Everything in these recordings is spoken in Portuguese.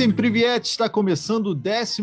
Visem Priviet está começando o 14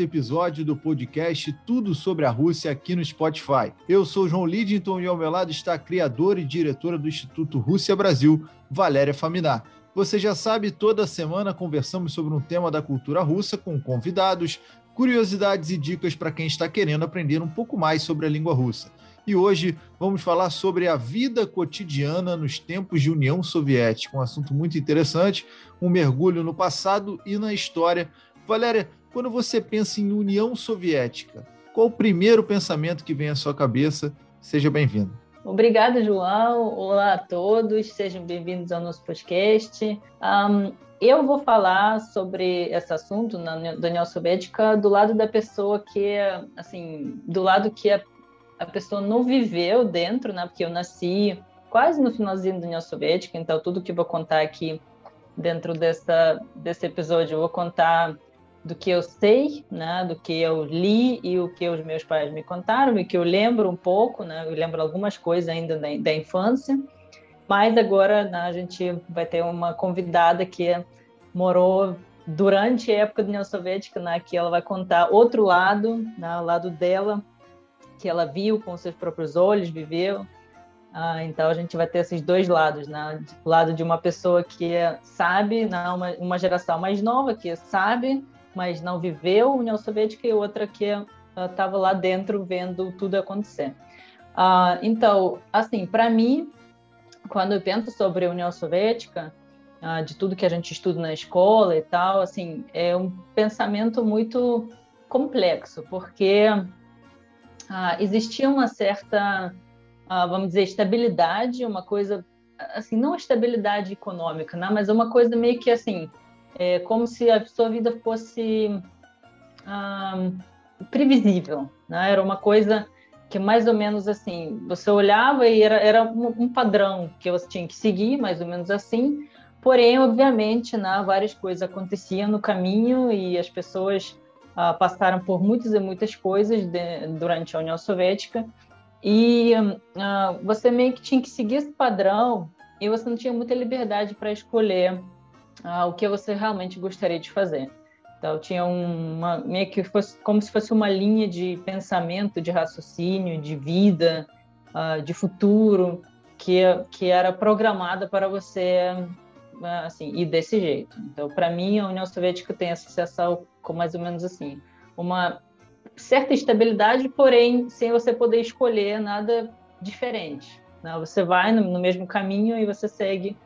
episódio do podcast Tudo sobre a Rússia aqui no Spotify. Eu sou João Lidington e ao meu lado está a criadora e diretora do Instituto Rússia Brasil, Valéria Faminar. Você já sabe, toda semana conversamos sobre um tema da cultura russa com convidados, curiosidades e dicas para quem está querendo aprender um pouco mais sobre a língua russa. E hoje vamos falar sobre a vida cotidiana nos tempos de União Soviética, um assunto muito interessante, um mergulho no passado e na história. Valéria, quando você pensa em União Soviética, qual o primeiro pensamento que vem à sua cabeça? Seja bem-vindo. Obrigada, João. Olá a todos, sejam bem-vindos ao nosso podcast. Um, eu vou falar sobre esse assunto na, da União Soviética do lado da pessoa que, assim, do lado que a a pessoa não viveu dentro, né? Porque eu nasci quase no finalzinho da União Soviética, então tudo que eu vou contar aqui dentro dessa, desse episódio, eu vou contar do que eu sei, né, do que eu li e o que os meus pais me contaram e que eu lembro um pouco, né, eu lembro algumas coisas ainda da, da infância, mas agora né, a gente vai ter uma convidada que morou durante a época da União Soviética, né, que ela vai contar outro lado, né, o lado dela, que ela viu com seus próprios olhos, viveu. Ah, então a gente vai ter esses dois lados, né? O lado de uma pessoa que sabe, né? uma, uma geração mais nova que sabe, mas não viveu a União Soviética e outra que estava uh, lá dentro vendo tudo acontecer. Uh, então, assim, para mim, quando eu penso sobre a União Soviética, uh, de tudo que a gente estuda na escola e tal, assim, é um pensamento muito complexo, porque ah, existia uma certa, ah, vamos dizer, estabilidade, uma coisa, assim, não estabilidade econômica, né? mas uma coisa meio que assim, é, como se a sua vida fosse ah, previsível, né? Era uma coisa que mais ou menos assim, você olhava e era, era um, padrão que você tinha que seguir, mais ou menos assim, Porém, obviamente, né, várias coisas aconteciam no caminho e as pessoas uh, passaram por muitas e muitas coisas de, durante a União Soviética e uh, você meio que tinha que seguir esse padrão e você não tinha muita liberdade para escolher uh, o que você realmente gostaria de fazer. Então tinha uma meio que fosse como se fosse uma linha de pensamento, de raciocínio, de vida, de futuro que que era programada para você assim ir desse jeito. Então para mim a União Soviética tem associação com mais ou menos assim, uma certa estabilidade, porém sem você poder escolher nada diferente. Né? Você vai no, no, mesmo caminho e você segue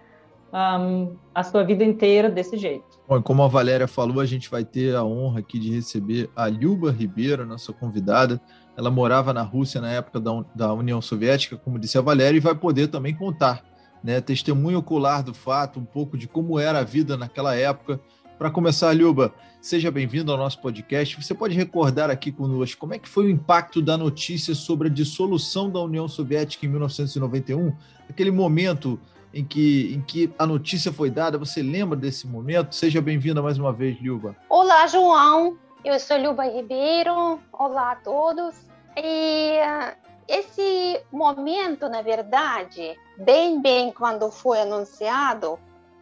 um, a sua vida inteira desse jeito. Bom, como a Valéria falou, a gente vai ter a honra aqui de receber a Lyuba Ribeiro, nossa convidada. Ela morava na Rússia na época da, da União Soviética, como disse a Valéria, e vai poder também contar, né, testemunho ocular do fato, um pouco de como era a vida naquela época, para começar, Luba, seja bem-vindo ao nosso podcast. Você pode recordar aqui conosco como é que foi o impacto da notícia sobre a dissolução da União Soviética em 1991? Aquele momento em que, em que a notícia foi dada, você lembra desse momento? Seja bem-vinda mais uma vez, Luba. Olá, João. Eu sou Luba Ribeiro. Olá a todos. E esse momento, na verdade, bem, bem quando foi anunciado,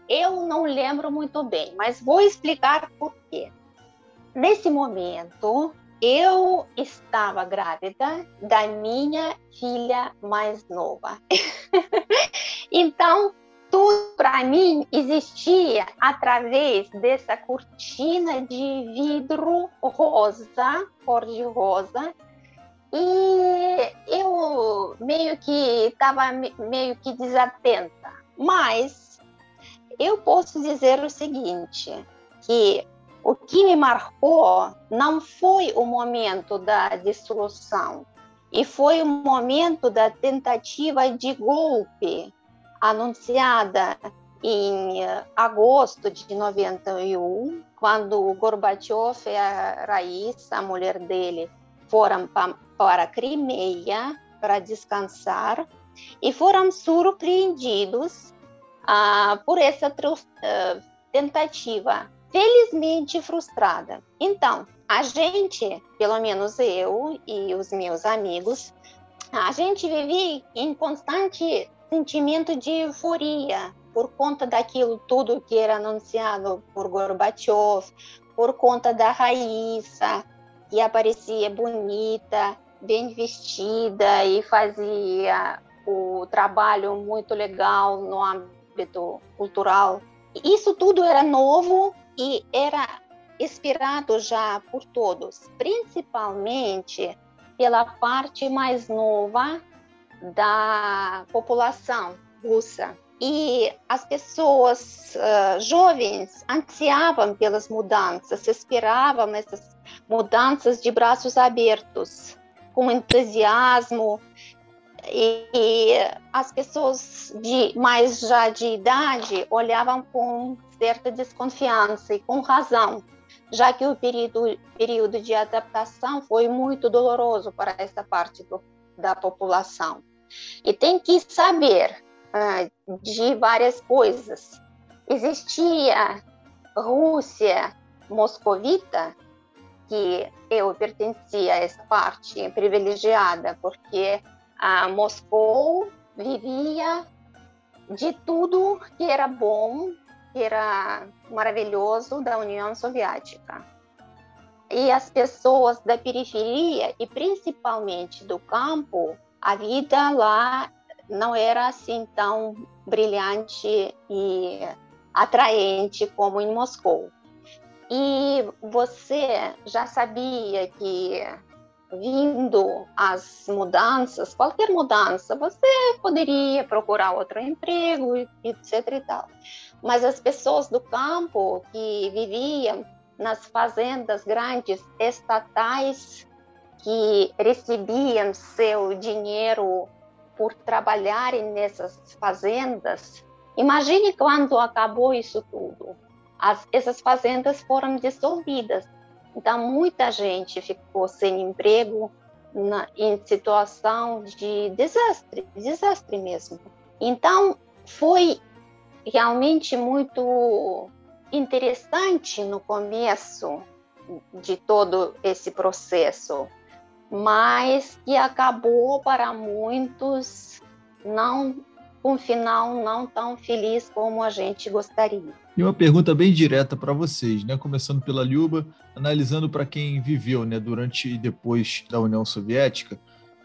eu não lembro muito bem, mas vou explicar por quê. Nesse momento, eu estava grávida da minha filha mais nova. então, tudo para mim existia através dessa cortina de vidro rosa, cor de rosa, e eu meio que estava meio que desatenta. Mas eu posso dizer o seguinte, que o que me marcou não foi o momento da dissolução, e foi o momento da tentativa de golpe anunciada em agosto de 91, quando Gorbachev e a Raíssa, a mulher dele, foram para Crimeia para descansar e foram surpreendidos ah, por essa uh, tentativa, felizmente frustrada. Então, a gente, pelo menos eu e os meus amigos, a gente vive em constante sentimento de euforia, por conta daquilo tudo que era anunciado por Gorbachev, por conta da Raíssa, que aparecia bonita, bem vestida e fazia o trabalho muito legal no âmbito cultural. Isso tudo era novo e era esperado já por todos, principalmente pela parte mais nova da população russa. E as pessoas uh, jovens ansiavam pelas mudanças, esperavam essas mudanças de braços abertos, com entusiasmo. E, e as pessoas de mais já de idade olhavam com certa desconfiança e com razão, já que o período, período de adaptação foi muito doloroso para essa parte do, da população. E tem que saber uh, de várias coisas. Existia Rússia moscovita, que eu pertencia a essa parte privilegiada, porque a Moscou vivia de tudo que era bom, que era maravilhoso da União Soviética. E as pessoas da periferia e principalmente do campo, a vida lá não era assim tão brilhante e atraente como em Moscou. E você já sabia que vindo as mudanças, qualquer mudança, você poderia procurar outro emprego, etc e tal. Mas as pessoas do campo que viviam nas fazendas grandes estatais, que recebiam seu dinheiro por trabalharem nessas fazendas, imagine quando acabou isso tudo. As, essas fazendas foram dissolvidas então, muita gente ficou sem emprego na, em situação de desastre, desastre mesmo. Então, foi realmente muito interessante no começo de todo esse processo, mas que acabou para muitos não um final não tão feliz como a gente gostaria. E uma pergunta bem direta para vocês, né? Começando pela Liuba, analisando para quem viveu, né, durante e depois da União Soviética,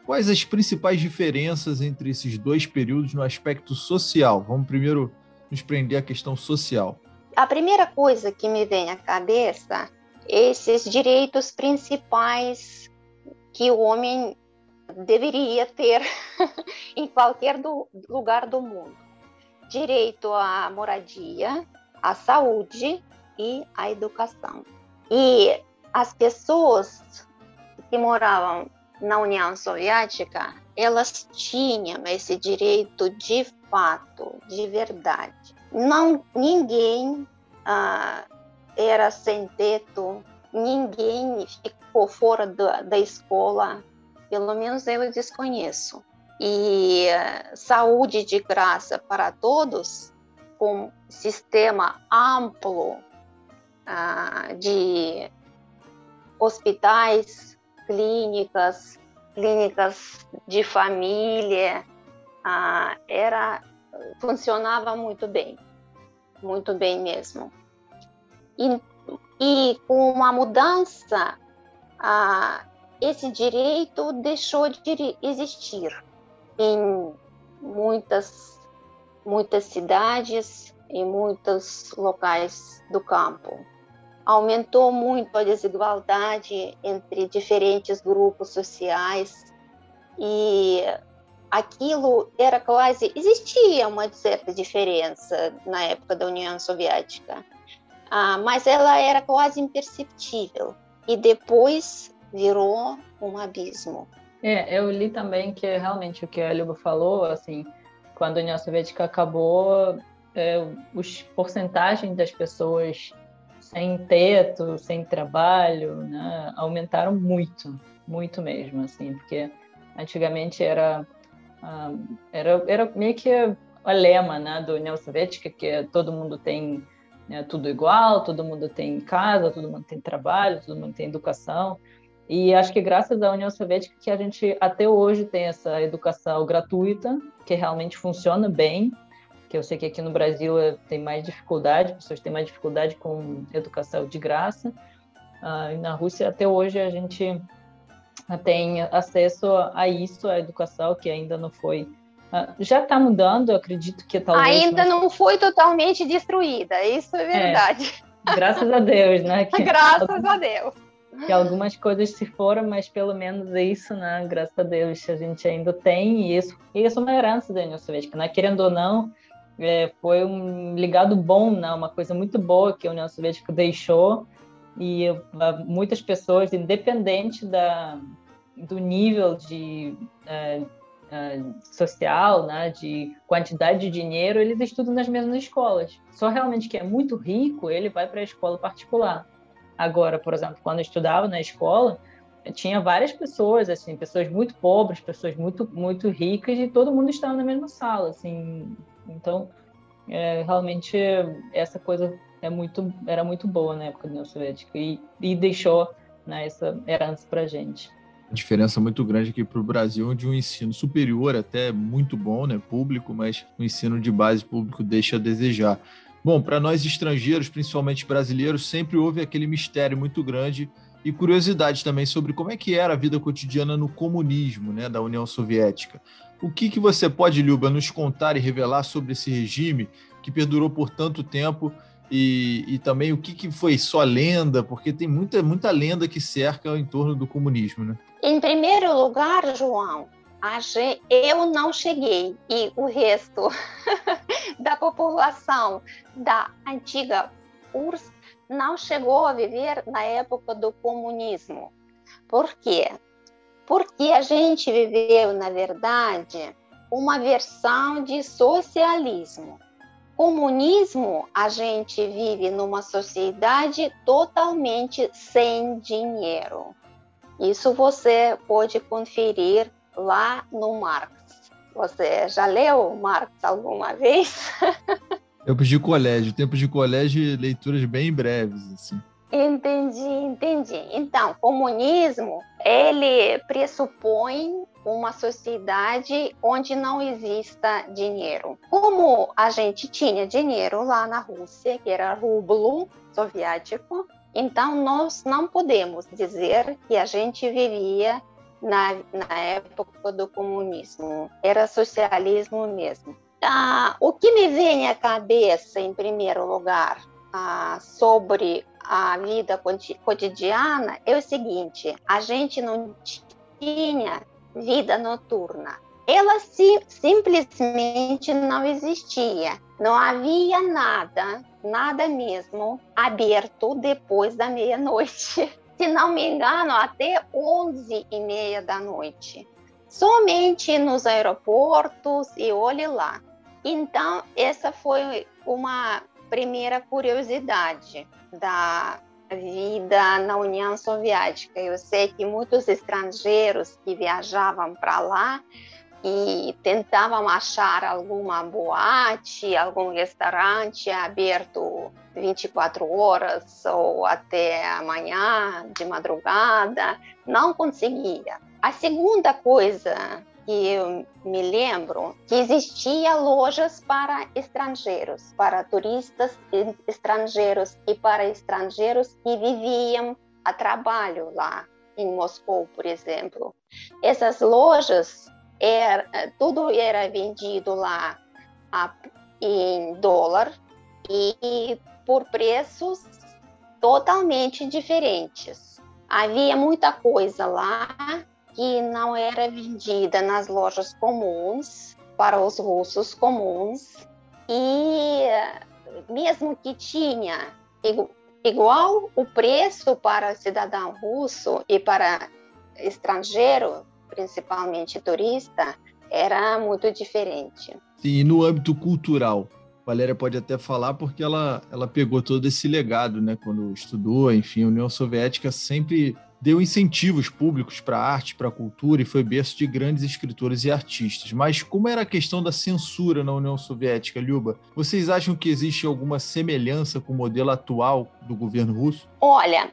quais as principais diferenças entre esses dois períodos no aspecto social? Vamos primeiro nos prender à questão social. A primeira coisa que me vem à cabeça esses direitos principais que o homem deveria ter em qualquer do, lugar do mundo: direito à moradia, a saúde e a educação. E as pessoas que moravam na União Soviética, elas tinham esse direito de fato, de verdade. Não, ninguém ah, era sem teto, ninguém ficou fora da, da escola, pelo menos eu desconheço. E ah, saúde de graça para todos com sistema amplo ah, de hospitais, clínicas, clínicas de família, ah, era funcionava muito bem, muito bem mesmo. E, e com uma mudança, ah, esse direito deixou de existir em muitas muitas cidades e muitos locais do campo. Aumentou muito a desigualdade entre diferentes grupos sociais e aquilo era quase existia uma certa diferença na época da União Soviética, ah, mas ela era quase imperceptível e depois virou um abismo. É, eu li também que realmente o que a Luba falou, assim, quando a União Soviética acabou, é, os porcentagens das pessoas sem teto, sem trabalho, né, aumentaram muito, muito mesmo, assim, porque antigamente era ah, era, era meio que o lema né, da União Soviética, que é todo mundo tem né, tudo igual, todo mundo tem casa, todo mundo tem trabalho, todo mundo tem educação. E acho que graças à União Soviética que a gente até hoje tem essa educação gratuita, que realmente funciona bem. que eu sei que aqui no Brasil é, tem mais dificuldade, pessoas têm mais dificuldade com educação de graça. Ah, e na Rússia, até hoje, a gente tem acesso a isso, a educação, que ainda não foi. Ah, já está mudando, acredito que talvez. Ainda mas... não foi totalmente destruída, isso é, é verdade. É, graças a Deus, né? Que, graças a Deus. Que algumas coisas se foram, mas pelo menos é isso, né? Graças a Deus, a gente ainda tem isso. E isso é uma herança da União Soviética, né? Querendo ou não, é, foi um ligado bom, né? Uma coisa muito boa que a União Soviética deixou e muitas pessoas, independente da, do nível de uh, uh, social, né, de quantidade de dinheiro, eles estudam nas mesmas escolas. Só realmente que é muito rico, ele vai para a escola particular. Agora, por exemplo, quando eu estudava na escola, tinha várias pessoas, assim, pessoas muito pobres, pessoas muito muito ricas e todo mundo estava na mesma sala, assim. Então, é, realmente essa coisa é muito, era muito boa na época da União Soviética e, e deixou né, essa herança para a gente. A diferença muito grande aqui para o Brasil, onde um ensino superior até muito bom, né, público, mas o ensino de base público deixa a desejar. Bom, para nós estrangeiros, principalmente brasileiros, sempre houve aquele mistério muito grande e curiosidade também sobre como é que era a vida cotidiana no comunismo, né, da União Soviética. O que, que você pode, Luba, nos contar e revelar sobre esse regime que perdurou por tanto tempo e, e também o que, que foi só lenda, porque tem muita, muita lenda que cerca em torno do comunismo, né? Em primeiro lugar, João, eu não cheguei e o resto da população da antiga URSS não chegou a viver na época do comunismo. Por quê? Porque a gente viveu, na verdade, uma versão de socialismo comunismo, a gente vive numa sociedade totalmente sem dinheiro. Isso você pode conferir lá no Marx. Você já leu Marx alguma vez? Tempos de colégio, tempos de colégio, leituras bem breves, assim. Entendi, entendi. Então, comunismo, ele pressupõe uma sociedade onde não exista dinheiro. Como a gente tinha dinheiro lá na Rússia, que era rublo soviético, então nós não podemos dizer que a gente vivia na, na época do comunismo. Era socialismo mesmo. Ah, o que me vem à cabeça, em primeiro lugar, ah, sobre a vida cotidiana é o seguinte: a gente não tinha vida noturna. Ela sim, simplesmente não existia. Não havia nada, nada mesmo, aberto depois da meia-noite. Se não me engano, até 11 e meia da noite. Somente nos aeroportos e olhe lá. Então, essa foi uma primeira curiosidade da vida na União Soviética. Eu sei que muitos estrangeiros que viajavam para lá e tentavam achar alguma boate, algum restaurante aberto 24 horas ou até amanhã de madrugada, não conseguia. A segunda coisa que eu me lembro que existia lojas para estrangeiros, para turistas estrangeiros e para estrangeiros que viviam a trabalho lá em Moscou, por exemplo. Essas lojas era, tudo era vendido lá a, em dólar e por preços totalmente diferentes. Havia muita coisa lá que não era vendida nas lojas comuns para os russos comuns e mesmo que tinha igual o preço para cidadão russo e para estrangeiro, principalmente turista, era muito diferente. E no âmbito cultural, Valéria pode até falar porque ela, ela pegou todo esse legado, né? Quando estudou, enfim, a União Soviética sempre deu incentivos públicos para a arte, para a cultura e foi berço de grandes escritores e artistas. Mas como era a questão da censura na União Soviética, Luba? Vocês acham que existe alguma semelhança com o modelo atual do governo russo? Olha,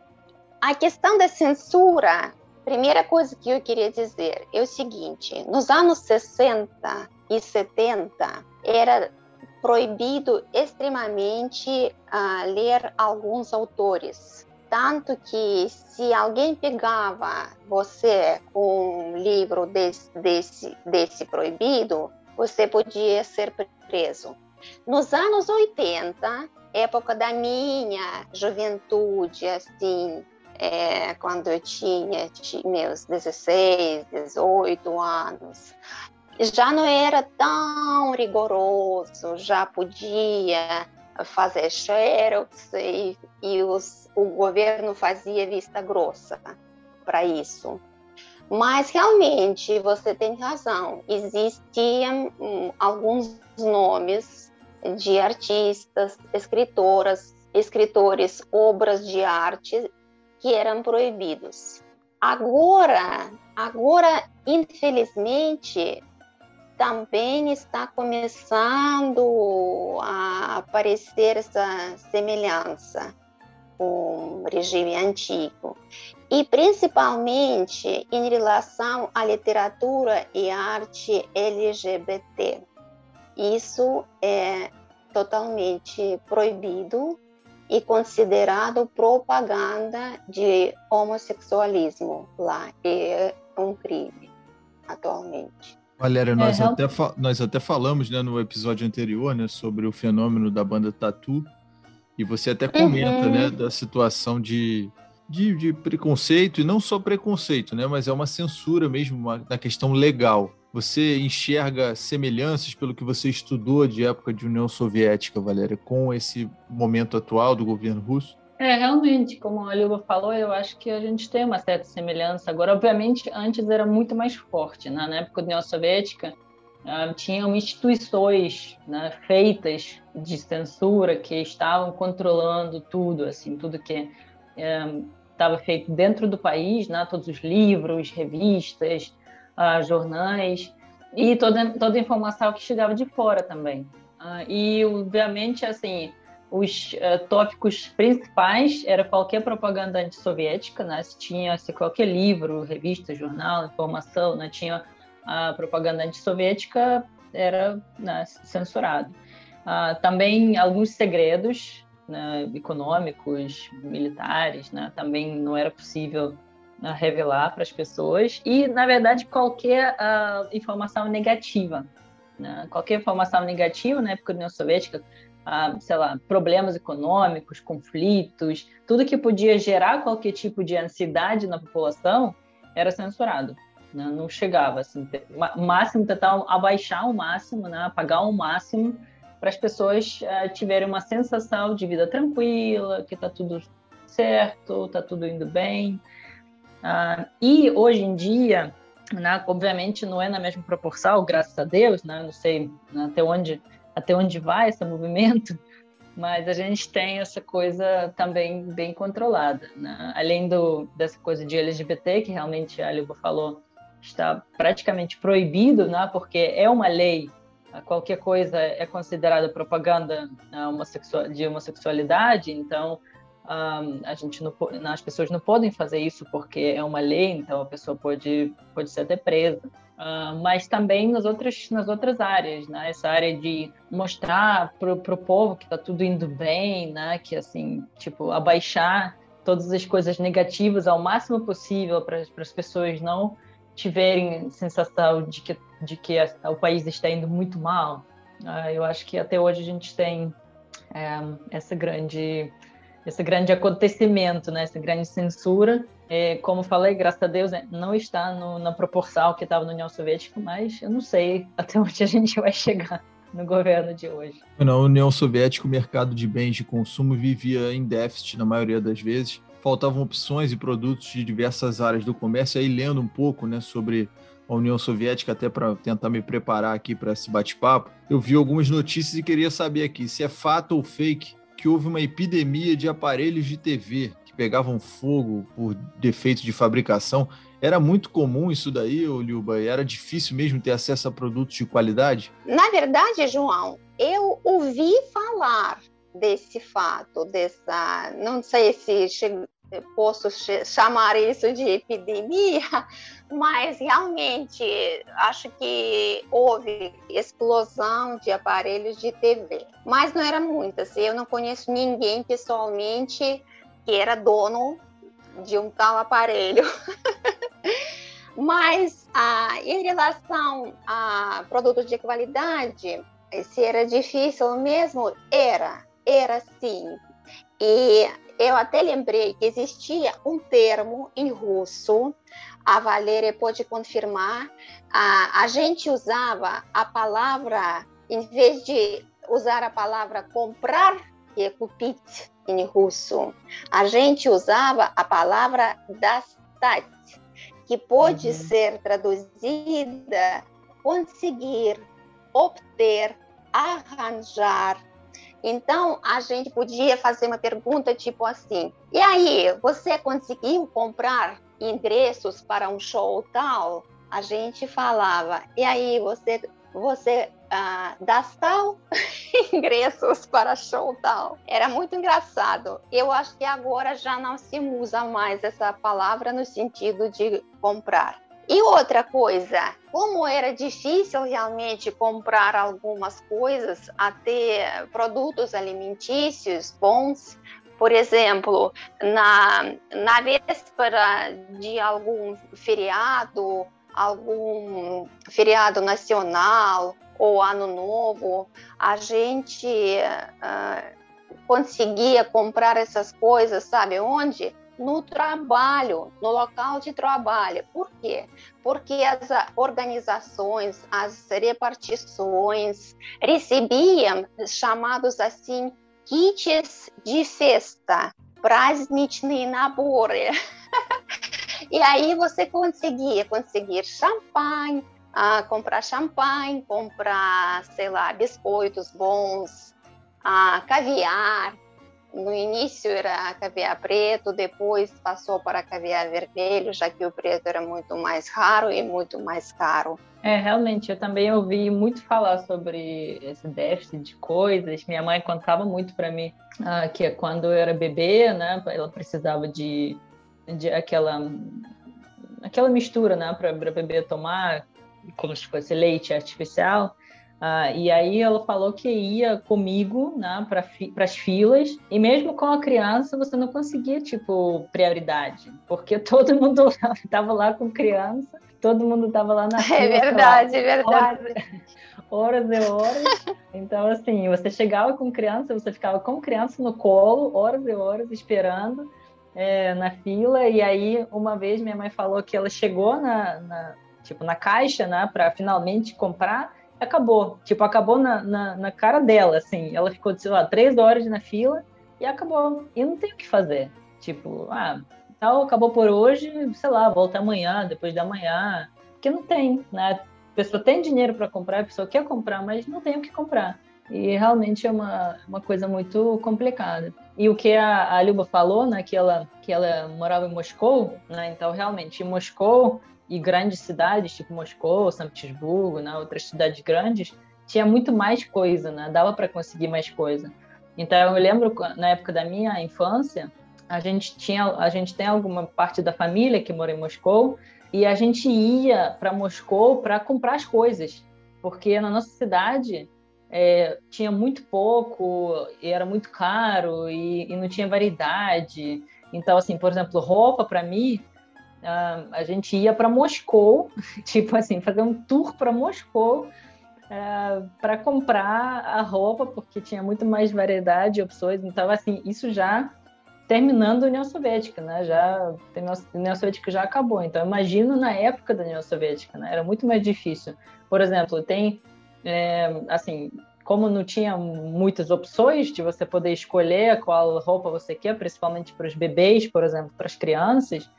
a questão da censura, primeira coisa que eu queria dizer é o seguinte: nos anos 60 e 70 era proibido extremamente uh, ler alguns autores. Tanto que se alguém pegava você com um livro desse, desse, desse proibido, você podia ser preso. Nos anos 80, época da minha juventude, assim, é, quando eu tinha, meus 16, 18 anos, já não era tão rigoroso, já podia fazer xerox e, e os, o governo fazia vista grossa para isso. Mas realmente você tem razão, existiam hum, alguns nomes de artistas, escritoras, escritores, obras de arte que eram proibidos. Agora, agora infelizmente, também está começando a aparecer essa semelhança com o regime antigo e principalmente em relação à literatura e arte LGBT. Isso é totalmente proibido e considerado propaganda de homossexualismo lá. É um crime atualmente. Valéria, nós, é, até, nós até falamos né, no episódio anterior né, sobre o fenômeno da banda Tatu, e você até comenta né, uhum. né, da situação de, de, de, preconceito, e não só preconceito, né, mas é uma censura mesmo uma, na questão legal. Você enxerga semelhanças pelo que você estudou de época de União Soviética, Valéria, com esse momento atual do governo russo? É, realmente, como a Lilba falou, eu acho que a gente tem uma certa semelhança. Agora, obviamente, antes era muito mais forte. Né? Na época da União Soviética, uh, tinham instituições né, feitas de censura que estavam controlando tudo, assim, tudo que estava um, feito dentro do país, né? todos os livros, revistas, uh, jornais, e toda, toda a informação que chegava de fora também. Uh, e, obviamente, assim os uh, tópicos principais era qualquer propaganda antissoviética, né? Se tinha se qualquer livro, revista, jornal, informação, né? tinha a propaganda antissoviética, era né, censurado. Uh, também alguns segredos né, econômicos, militares, né? também não era possível uh, revelar para as pessoas. E, na verdade, qualquer informação negativa. Né? Qualquer informação negativa na época da União Soviética, a, sei lá, problemas econômicos, conflitos, tudo que podia gerar qualquer tipo de ansiedade na população era censurado. Né? Não chegava, assim, o máximo tentar abaixar o máximo, né? apagar o máximo para as pessoas uh, tiverem uma sensação de vida tranquila, que está tudo certo, está tudo indo bem. Uh, e hoje em dia, né, obviamente não é na mesma proporção, graças a Deus, né, não sei né, até onde até onde vai esse movimento, mas a gente tem essa coisa também bem controlada. Né? Além do, dessa coisa de LGBT, que realmente a Liba falou, está praticamente proibido, né? porque é uma lei, qualquer coisa é considerada propaganda né, de homossexualidade, então a gente não, as pessoas não podem fazer isso porque é uma lei, então a pessoa pode, pode ser até presa. Uh, mas também nas outras, nas outras áreas, né? Essa área de mostrar para o povo que está tudo indo bem, né? Que assim, tipo, abaixar todas as coisas negativas ao máximo possível para as pessoas não tiverem sensação de que, de que a, o país está indo muito mal. Uh, eu acho que até hoje a gente tem é, essa grande esse grande acontecimento, né? Essa grande censura é, como falei, graças a Deus, né, não está no, na proporção que estava na União Soviética, mas eu não sei até onde a gente vai chegar no governo de hoje. Na União Soviética, o mercado de bens de consumo vivia em déficit na maioria das vezes. Faltavam opções e produtos de diversas áreas do comércio. Aí, lendo um pouco né, sobre a União Soviética, até para tentar me preparar aqui para esse bate-papo, eu vi algumas notícias e queria saber aqui se é fato ou fake que houve uma epidemia de aparelhos de TV pegavam fogo por defeito de fabricação. Era muito comum isso daí, Liuba? E era difícil mesmo ter acesso a produtos de qualidade? Na verdade, João, eu ouvi falar desse fato, dessa, não sei se posso chamar isso de epidemia, mas realmente acho que houve explosão de aparelhos de TV. Mas não era muitas. Eu não conheço ninguém pessoalmente que era dono de um tal aparelho. mas ah, em relação a produtos de qualidade, se era difícil mesmo, era, era sim. E eu até lembrei que existia um termo em russo, a Valéria pode confirmar, a, a gente usava a palavra, em vez de usar a palavra comprar, que é kupit em russo, a gente usava a palavra dastat, que pode uhum. ser traduzida conseguir, obter, arranjar, então, a gente podia fazer uma pergunta tipo assim: e aí, você conseguiu comprar ingressos para um show tal? A gente falava: e aí, você, você ah, dá tal ingressos para show tal? Era muito engraçado. Eu acho que agora já não se usa mais essa palavra no sentido de comprar. E outra coisa, como era difícil realmente comprar algumas coisas, até produtos alimentícios bons, por exemplo, na, na véspera de algum feriado, algum feriado nacional ou ano novo, a gente uh, conseguia comprar essas coisas, sabe onde? no trabalho, no local de trabalho. Por quê? Porque as organizações, as repartições recebiam chamados assim kits de festa, праздничные наборы. e aí você conseguia conseguir champanhe, uh, comprar champanhe, comprar, sei lá, biscoitos bons, uh, caviar, no início era caviar preto, depois passou para caviar vermelho, já que o preto era muito mais raro e muito mais caro. É, realmente, eu também ouvi muito falar sobre esse déficit de coisas. Minha mãe contava muito para mim ah, que quando eu era bebê, né, ela precisava de, de aquela aquela mistura, né, para bebê tomar como se fosse leite artificial. Ah, e aí ela falou que ia comigo né, para fi as filas, e mesmo com a criança você não conseguia, tipo, prioridade, porque todo mundo estava lá com criança, todo mundo estava lá na é fila. É verdade, é verdade. Horas, horas e horas. Então, assim, você chegava com criança, você ficava com criança no colo, horas e horas esperando é, na fila, e aí uma vez minha mãe falou que ela chegou na, na tipo, na caixa, né, para finalmente comprar, acabou. Tipo, acabou na, na, na, cara dela, assim. Ela ficou, sei lá, três horas na fila e acabou. E não tem o que fazer. Tipo, ah, tal, acabou por hoje, sei lá, volta amanhã, depois da manhã. Porque não tem, né? A pessoa tem dinheiro para comprar, a pessoa quer comprar, mas não tem o que comprar. E realmente é uma, uma coisa muito complicada. E o que a, a Luba falou, né, que ela, que ela morava em Moscou, né, então realmente em Moscou e grandes cidades, tipo Moscou, São Petersburgo, né, outras cidades grandes, tinha muito mais coisa, né? Dava para conseguir mais coisa. Então eu lembro na época da minha infância, a gente tinha, a gente tem alguma parte da família que mora em Moscou e a gente ia para Moscou para comprar as coisas, porque na nossa cidade é, tinha muito pouco e era muito caro e, e não tinha variedade. Então assim, por exemplo, roupa para mim Uh, a gente ia para Moscou, tipo assim, fazer um tour para Moscou uh, ah, para comprar a roupa, porque tinha muito mais variedade de opções. Então, assim, isso já terminando a União Soviética, né? Já a União Soviética já acabou. Então, imagino na época da União Soviética, né? Era muito mais difícil. Por exemplo, tem é, assim, como não tinha muitas opções de você poder escolher qual roupa você quer, principalmente para os bebês, por exemplo, para as crianças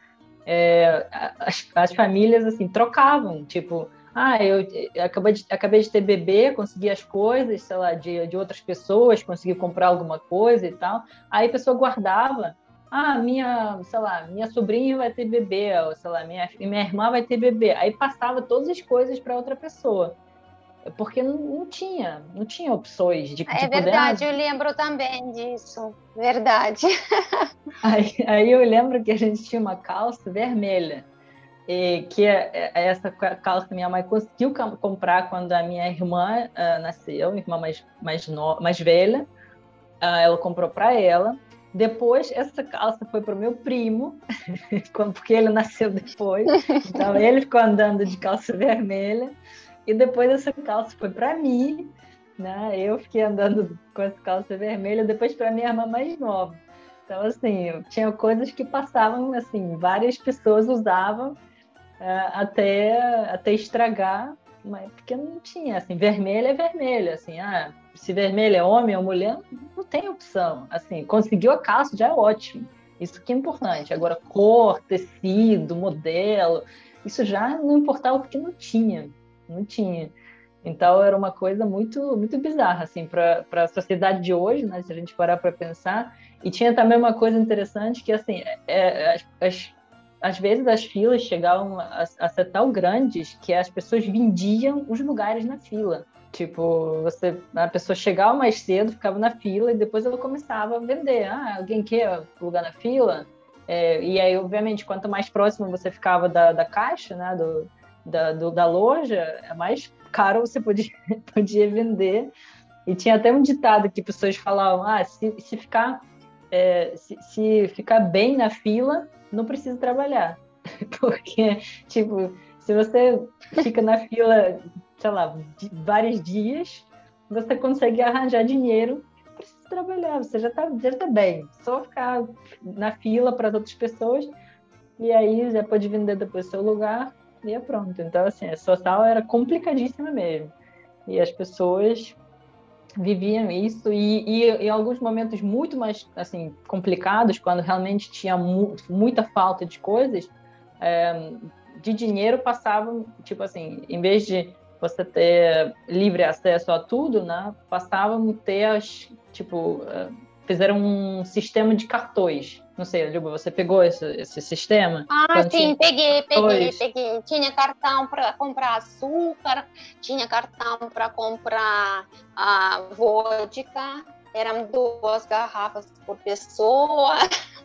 é, as, as, famílias assim trocavam, tipo, ah, eu, acabei, de, acabei de ter bebê, consegui as coisas, sei lá, de, de outras pessoas, consegui comprar alguma coisa e tal. Aí a pessoa guardava, ah, minha, sei lá, minha sobrinha vai ter bebê, ou sei lá, minha, minha irmã vai ter bebê. Aí passava todas as coisas para outra pessoa. Porque não, tinha, não tinha opções de, É verdade, poder... eu lembro também disso, verdade. Aí, aí eu lembro que a gente tinha uma calça vermelha, e que é, é essa calça minha mãe conseguiu comprar quando a minha irmã uh, nasceu, minha irmã mais mais no, mais velha, uh, ela comprou para ela. Depois essa calça foi para o meu primo, porque ele nasceu depois, então ele ficou andando de calça vermelha. E depois essa calça foi para mim, né? Eu fiquei andando com essa calça vermelha, depois para minha irmã mais nova. Então, assim, tinha coisas que passavam, assim, várias pessoas usavam uh, até, até estragar, mas porque não tinha, assim, vermelho é vermelho, assim, ah, se vermelho é homem ou mulher, não tem opção. Assim, conseguiu a calça já é ótimo. Isso que é importante. Agora, cor, tecido, modelo, isso já não importava porque não tinha não tinha. Então era uma coisa muito muito bizarra assim para a sociedade de hoje, né? Se a gente parar para pensar. E tinha também uma coisa interessante que assim, é, as, às vezes as filas chegavam a, a, ser tão grandes que as pessoas vendiam os lugares na fila. Tipo, você, a pessoa chegava mais cedo, ficava na fila e depois ela começava a vender. Ah, alguém quer lugar na fila? É, e aí, obviamente, quanto mais próximo você ficava da, da caixa, né, do, da, do, da loja, é mais caro você podia, podia vender. E tinha até um ditado que pessoas falavam: ah, se, se ficar é, se, se ficar bem na fila, não precisa trabalhar. Porque, tipo, se você fica na fila, sei lá, vários dias, você consegue arranjar dinheiro, não precisa trabalhar, você já está já tá bem. Só ficar na fila para as outras pessoas, e aí já pode vender depois seu lugar e é pronto. Então, assim, a social era complicadíssima mesmo. E as pessoas viviam isso e, e, em alguns momentos muito mais assim complicados quando realmente tinha mu muita falta de coisas é, de dinheiro passavam tipo assim em vez de você ter livre acesso a tudo né passavam ter as tipo fizeram um sistema de cartões não sei, Liuba, você pegou esse, esse sistema? Ah, sim, tinha... peguei, peguei, peguei. Tinha cartão para comprar açúcar, tinha cartão para comprar a uh, vodka, eram duas garrafas por pessoa.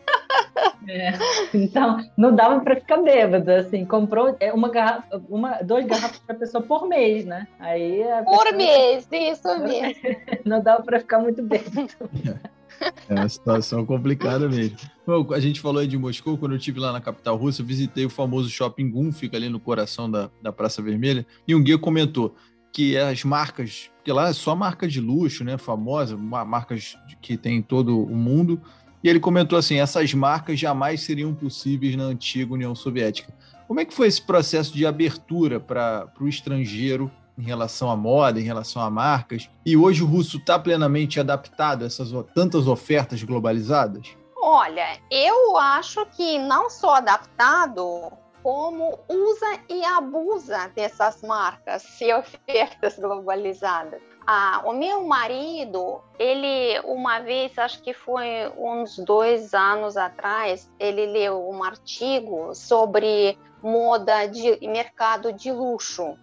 É, então, não dava para ficar bêbado, assim, comprou é, uma garrafa, uma, duas garrafas para pessoa por mês, né? Aí por pessoa... mês, isso mesmo. Não dava para ficar muito bêbado. É uma situação complicada mesmo. Bom, a gente falou aí de Moscou, quando eu estive lá na capital russa, visitei o famoso shopping Gun, fica ali no coração da, da Praça Vermelha, e um guia comentou que as marcas, porque lá é só marca de luxo, né, famosa, marcas que tem em todo o mundo, e ele comentou assim, essas marcas jamais seriam possíveis na antiga União Soviética. Como é que foi esse processo de abertura para o estrangeiro em relação à moda, em relação a marcas. E hoje o russo está plenamente adaptado a essas tantas ofertas globalizadas? Olha, eu acho que não só adaptado, como usa e abusa dessas marcas e ofertas globalizadas. Ah, o meu marido, ele uma vez, acho que foi uns dois anos atrás, ele leu um artigo sobre moda de mercado de luxo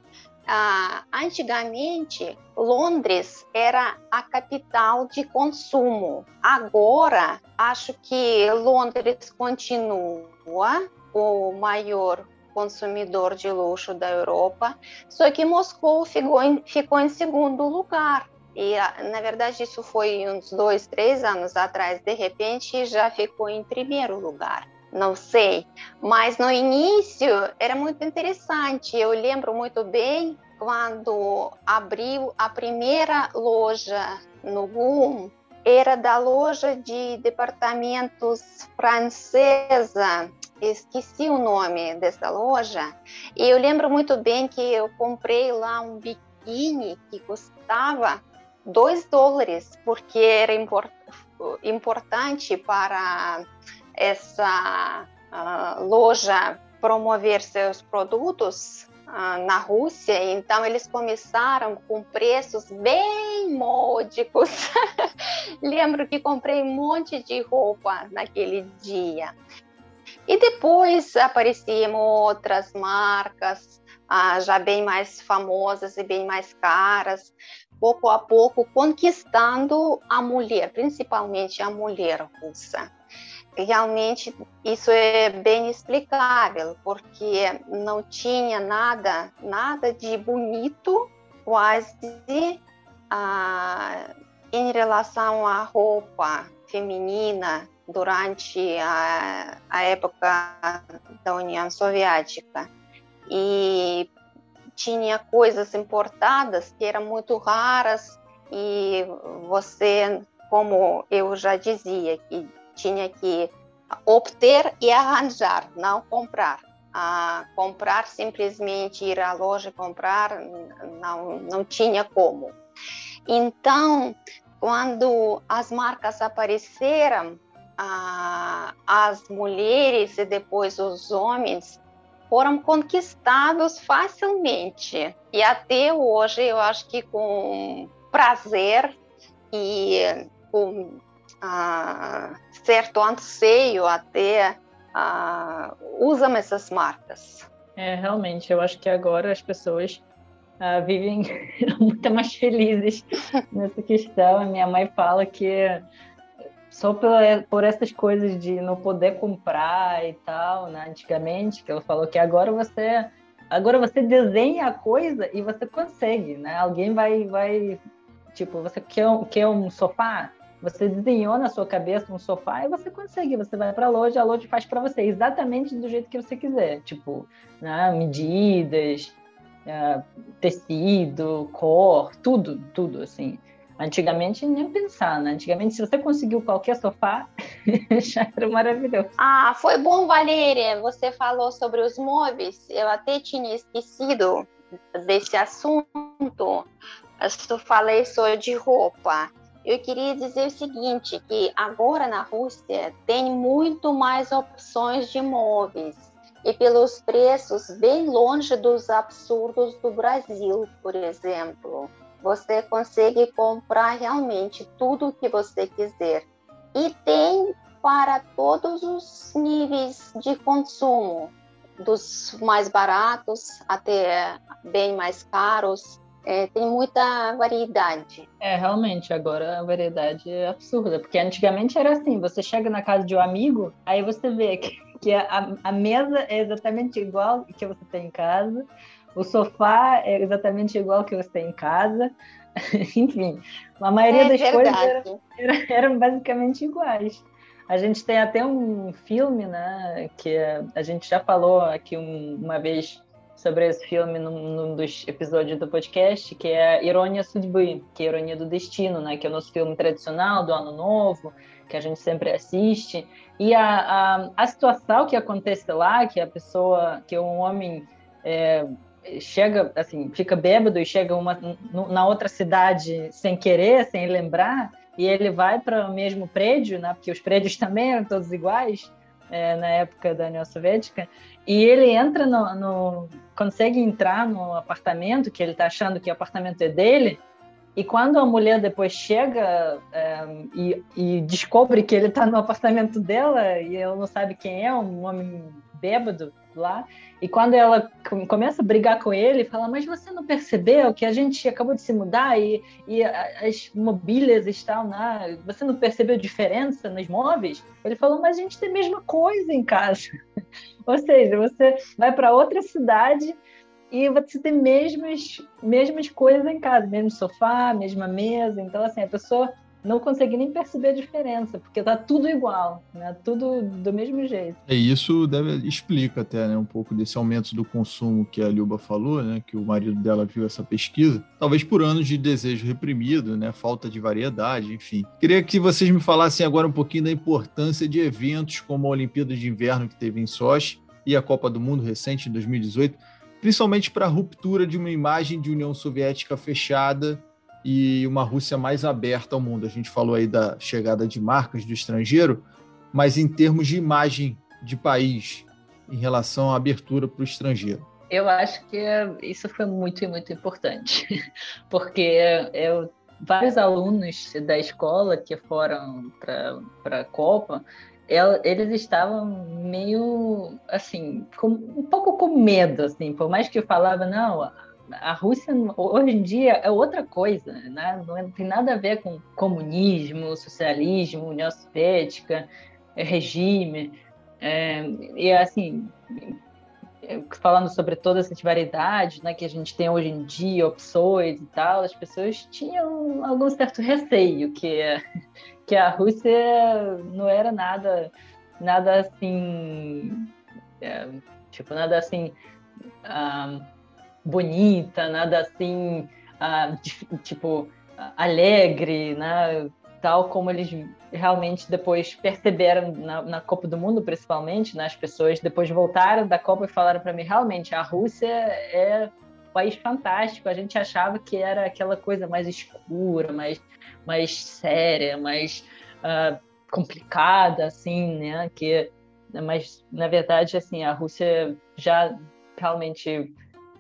ah, antigamente Londres era a capital de consumo. Agora acho que Londres continua o maior consumidor de luxo da Europa, só que Moscou ficou em, ficou em segundo lugar. E, na verdade, isso foi uns dois, três anos atrás. De repente, já ficou em primeiro lugar não sei. Mas no início era muito interessante. Eu lembro muito bem quando abriu a primeira loja no GUM, era da loja de departamentos francesa. Esqueci o nome dessa loja. E eu lembro muito bem que eu comprei lá um biquíni que custava 2 dólares, porque era import importante para essa uh, loja promover seus produtos uh, na Rússia, então eles começaram com preços bem módicos. Lembro que comprei um monte de roupa naquele dia. E depois apareciam outras marcas ah, já bem mais famosas e bem mais caras, pouco a pouco conquistando a mulher, principalmente a mulher russa. Realmente isso é bem explicável, porque não tinha nada, nada de bonito, quase ah, em relação à roupa feminina durante a, a época da União Soviética. E tinha coisas importadas que eram muito raras e você, como eu já dizia, que tinha que obter e arranjar, não comprar. A comprar simplesmente ir à loja comprar não não tinha como. Então, quando as marcas apareceram, as mulheres e depois os homens foram conquistados facilmente. E até hoje, eu acho que com prazer e com ah, certo anseio até ah, usam essas marcas. É, realmente, eu acho que agora as pessoas ah, vivem muito mais felizes nessa questão. Minha mãe fala que só por, por essas coisas de não poder comprar e tal, né? Antigamente, que ela falou que agora você agora você desenha a coisa e você consegue, né? Alguém vai vai tipo, você quer, quer um sofá, você desenhou na sua cabeça um sofá e você consegue. Você vai para a loja, a loja faz para você exatamente do jeito que você quiser. Tipo, né, medidas, uh, tecido, cor, tudo, tudo assim. Antigamente nem pensar, né? Antigamente, se você conseguiu qualquer sofá, já era maravilhoso. Ah, foi bom, Valéria. Você falou sobre os móveis. Eu até tinha esquecido desse assunto. Eu falei só de roupa. Eu queria dizer o seguinte, que agora na Rússia tem muito mais opções de móveis e pelos preços bem longe dos absurdos do Brasil, por exemplo você consegue comprar realmente tudo o que você quiser. E tem para todos os níveis de consumo, dos mais baratos até bem mais caros. É, tem muita variedade. É, realmente, agora a variedade é absurda, porque antigamente era assim, você chega na casa de um amigo, aí você vê que, que a, a mesa é exatamente igual que você tem em casa, o sofá é exatamente igual que você tem em casa. Enfim, a maioria é das verdade. coisas eram era, era basicamente iguais. A gente tem até um filme, né, que a gente já falou aqui um, uma vez sobre esse filme num, num, dos episódios do podcast, que é Irônia Судьбы, que é Ironia do Destino, né, que é o nosso filme tradicional do Ano Novo, que a gente sempre assiste. E a, a, a situação que acontece lá, que a pessoa, que um homem é, chega, assim, fica bêbado e chega uma, na outra cidade sem querer, sem lembrar, e ele vai para o mesmo prédio, né? Porque os prédios também eram todos iguais é, na época da União Soviética. E ele entra no, no, consegue entrar no apartamento que ele está achando que o apartamento é dele. E quando a mulher depois chega é, e, e, descobre que ele está no apartamento dela e ela não sabe quem é, um homem bêbado, lá. E quando ela começa a brigar com ele, fala: Mas você não percebeu que a gente acabou de se mudar e, e as mobílias estão lá? Você não percebeu diferença nos móveis? Ele falou: Mas a gente tem a mesma coisa em casa. Ou seja, você vai para outra cidade e você tem mesmas, mesmas coisas em casa, mesmo sofá, mesma mesa. Então, assim, a pessoa não consegui nem perceber a diferença, porque tá tudo igual, né? Tudo do mesmo jeito. É isso deve explica até, né, um pouco desse aumento do consumo que a Luba falou, né, que o marido dela viu essa pesquisa, talvez por anos de desejo reprimido, né, falta de variedade, enfim. Queria que vocês me falassem agora um pouquinho da importância de eventos como a Olimpíada de Inverno que teve em Sochi e a Copa do Mundo recente em 2018, principalmente para a ruptura de uma imagem de União Soviética fechada e uma Rússia mais aberta ao mundo. A gente falou aí da chegada de marcas do estrangeiro, mas em termos de imagem de país em relação à abertura para o estrangeiro. Eu acho que isso foi muito, muito importante, porque eu, vários alunos da escola que foram para a Copa, eles estavam meio assim, com, um pouco com medo, assim, por mais que eu falava, não, a Rússia hoje em dia é outra coisa, né? não é, tem nada a ver com comunismo, socialismo, União Soviética, é regime. É, e assim, falando sobre todas essas variedades né, que a gente tem hoje em dia, opções e tal, as pessoas tinham algum certo receio que, que a Rússia não era nada, nada assim, é, tipo, nada assim ah, bonita, nada assim, ah, tipo, alegre, né? tal como eles realmente depois perceberam na, na, Copa do Mundo, principalmente, né? as pessoas depois voltaram da Copa e falaram para mim, realmente, a Rússia é um país fantástico, a gente achava que era aquela coisa mais escura, mais, mais séria, mais uh, complicada, assim, né, que, mas, na verdade, assim, a Rússia já realmente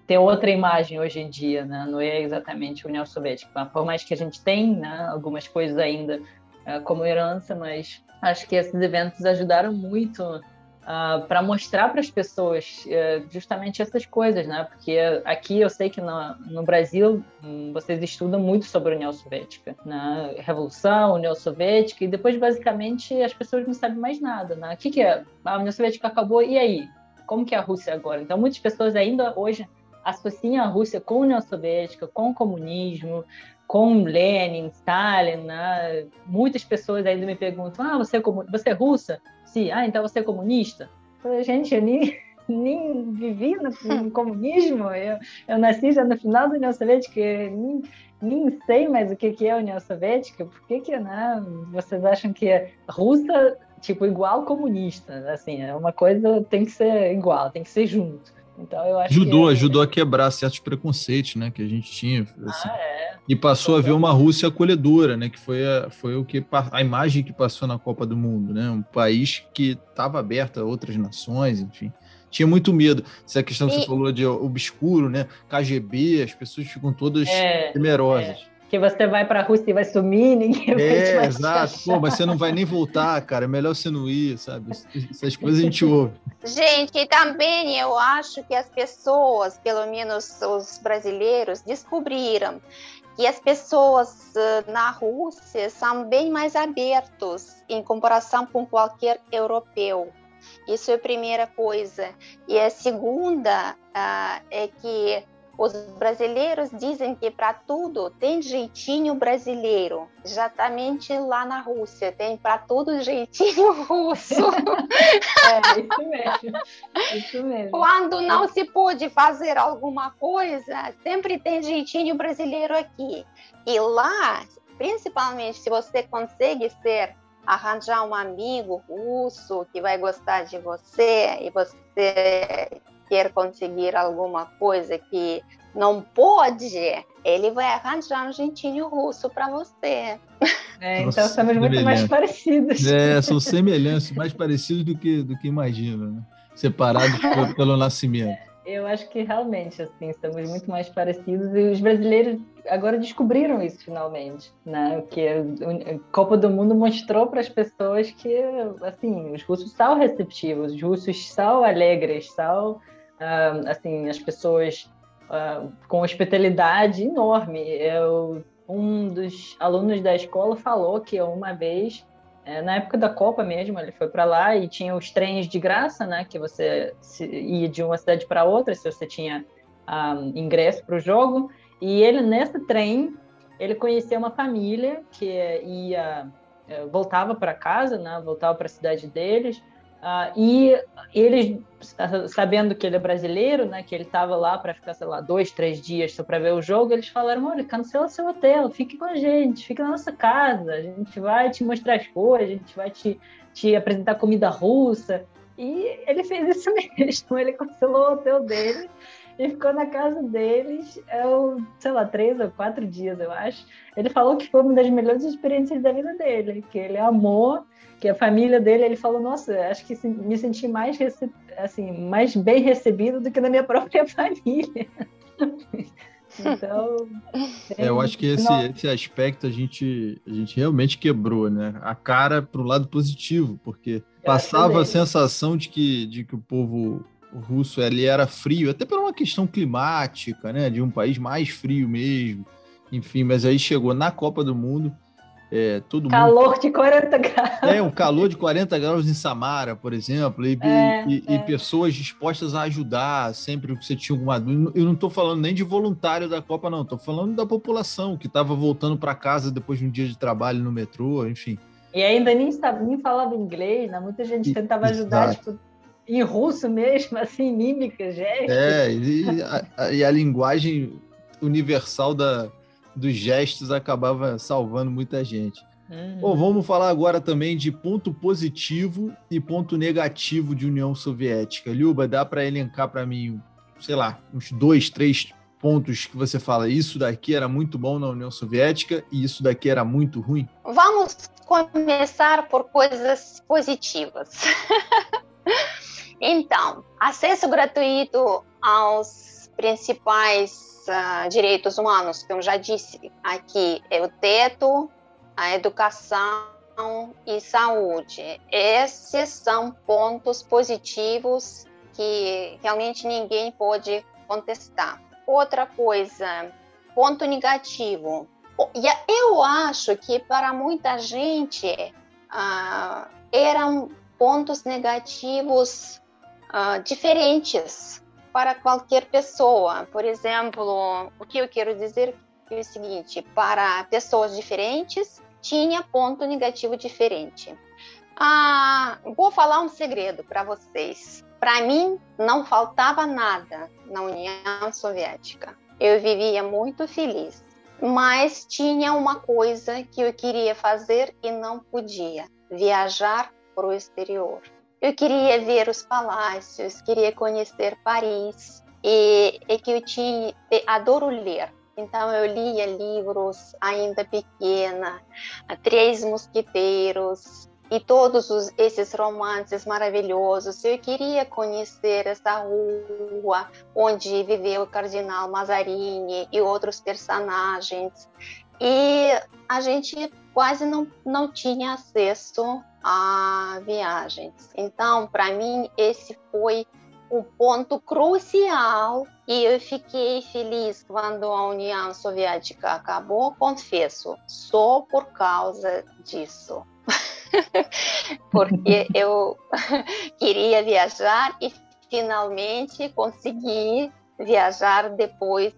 tem outra imagem hoje em dia, né? não é exatamente a União Soviética. Por mais que a gente tenha né, algumas coisas ainda uh, como herança, mas acho que esses eventos ajudaram muito uh, ah, para mostrar para as pessoas uh, justamente essas coisas, né? Porque aqui eu sei que no, no Brasil um, vocês estudam muito sobre a União Soviética, né? Revolução, União Soviética, e depois basicamente as pessoas não sabem mais nada, né? O que, que é? A União Soviética acabou, e aí? Como que é a Rússia agora? Então muitas pessoas ainda hoje associam a Rússia com a União Soviética, com o comunismo, com Lenin, Stalin, né? Muitas pessoas ainda me perguntam: ah, você é, você é russa? Sim. Ah, então você é comunista? Eu gente, eu nem, nem vivi no, no comunismo, eu, eu nasci já no final da União Soviética, nem, nem sei mais o que, que é a União Soviética, por que, que né, vocês acham que é russa, tipo, igual comunista? Assim, é uma coisa, tem que ser igual, tem que ser junto. Então eu acho ajudou, que... ajudou a quebrar certos preconceitos, né, que a gente tinha. Assim, ah, é. E passou a ver uma Rússia acolhedora, né, que foi a, foi o que a imagem que passou na Copa do Mundo, né, um país que estava aberto a outras nações, enfim. Tinha muito medo. Essa questão que e... você falou de obscuro, né? KGB, as pessoas ficam todas é, temerosas. É que você vai para a Rússia e vai sumir, ninguém vai É, exato. Pô, mas você não vai nem voltar, cara. É melhor você não ir, sabe? Essas coisas a gente ouve. Gente, também eu acho que as pessoas, pelo menos os brasileiros, descobriram que as pessoas uh, na Rússia são bem mais abertos em comparação com qualquer europeu. Isso é a primeira coisa. E a segunda uh, é que os brasileiros dizem que para tudo tem jeitinho brasileiro. Exatamente lá na Rússia tem para tudo jeitinho russo. é, isso mesmo. Isso mesmo. Quando não se pode fazer alguma coisa, sempre tem jeitinho brasileiro aqui. E lá, principalmente se você consegue ser arranjar um amigo russo que vai gostar de você e você quer conseguir alguma coisa que não pode, ele vai arranjar um jeitinho russo para você. É, então somos muito mais parecidos. É, são semelhantes, mais parecidos do que, do que imagina, né? separados pelo, pelo nascimento. Eu acho que realmente, assim, estamos muito mais parecidos e os brasileiros agora descobriram isso finalmente, né? Que a Copa do Mundo mostrou para as pessoas que, assim, os russos são receptivos, os russos são alegres, são uh, assim, as pessoas uh, com hospitalidade enorme. Eu, um dos alunos da escola falou que uma vez, é, na época da Copa mesmo, ele foi para lá e tinha os trens de graça, né? Que você ia de uma cidade para outra se você tinha um, ah, ingresso para o jogo. E ele, nesse trem, ele conheceu uma família que ia eh, voltava para casa, né? Voltava para a cidade deles Uh, e eles, sabendo que ele é brasileiro, né, que ele estava lá para ficar, sei lá, dois, três dias só para ver o jogo, eles falaram: olha, cancela seu hotel, fique com a gente, fique na nossa casa, a gente vai te mostrar as coisas, a gente vai te, te apresentar comida russa. E ele fez isso mesmo, ele cancelou o hotel dele e ficou na casa deles, eu, sei lá, três ou quatro dias, eu acho. Ele falou que foi uma das melhores experiências da vida dele, que ele amou que a família dele, ele falou, nossa, acho que me senti mais, assim, mais bem recebido do que na minha própria família. então... É, eu acho que esse, esse aspecto a gente, a gente realmente quebrou, né? A cara para o lado positivo, porque Passava a sensação de que, de que o povo russo ali era frio, até por uma questão climática, né? De um país mais frio mesmo. Enfim, mas aí chegou na Copa do Mundo. É, todo calor mundo... de 40 graus. É, um calor de 40 graus em Samara, por exemplo, e, é, e, é. e pessoas dispostas a ajudar sempre que você tinha alguma dúvida. Eu não estou falando nem de voluntário da Copa, não, estou falando da população que estava voltando para casa depois de um dia de trabalho no metrô, enfim. E ainda nem, nem falava inglês, né? Muita gente tentava ajudar, tipo, em russo mesmo, assim, mímica, gestos. É, e a, e a linguagem universal da, dos gestos acabava salvando muita gente. Uhum. Bom, vamos falar agora também de ponto positivo e ponto negativo de União Soviética. Luba, dá para elencar para mim, sei lá, uns dois, três pontos que você fala, isso daqui era muito bom na União Soviética e isso daqui era muito ruim? Vamos começar por coisas positivas. então, acesso gratuito aos principais uh, direitos humanos, que eu já disse aqui, é o teto, a educação e saúde. Esses são pontos positivos que realmente ninguém pode contestar. Outra coisa, ponto negativo. Eu acho que para muita gente uh, eram pontos negativos uh, diferentes para qualquer pessoa. Por exemplo, o que eu quero dizer é o seguinte: para pessoas diferentes tinha ponto negativo diferente. Ah, vou falar um segredo para vocês. Para mim, não faltava nada na União Soviética. Eu vivia muito feliz, mas tinha uma coisa que eu queria fazer e não podia: viajar para o exterior. Eu queria ver os palácios, queria conhecer Paris e, e que eu tinha, adoro ler. Então eu lia livros ainda pequena, Três Mosquiteiros, e todos os, esses romances maravilhosos. Eu queria conhecer essa rua onde viveu o Cardinal Mazarini e outros personagens. E a gente quase não, não tinha acesso a viagens. Então, para mim, esse foi um ponto crucial e eu fiquei feliz quando a União Soviética acabou, confesso, só por causa disso. Porque eu queria viajar e finalmente consegui viajar depois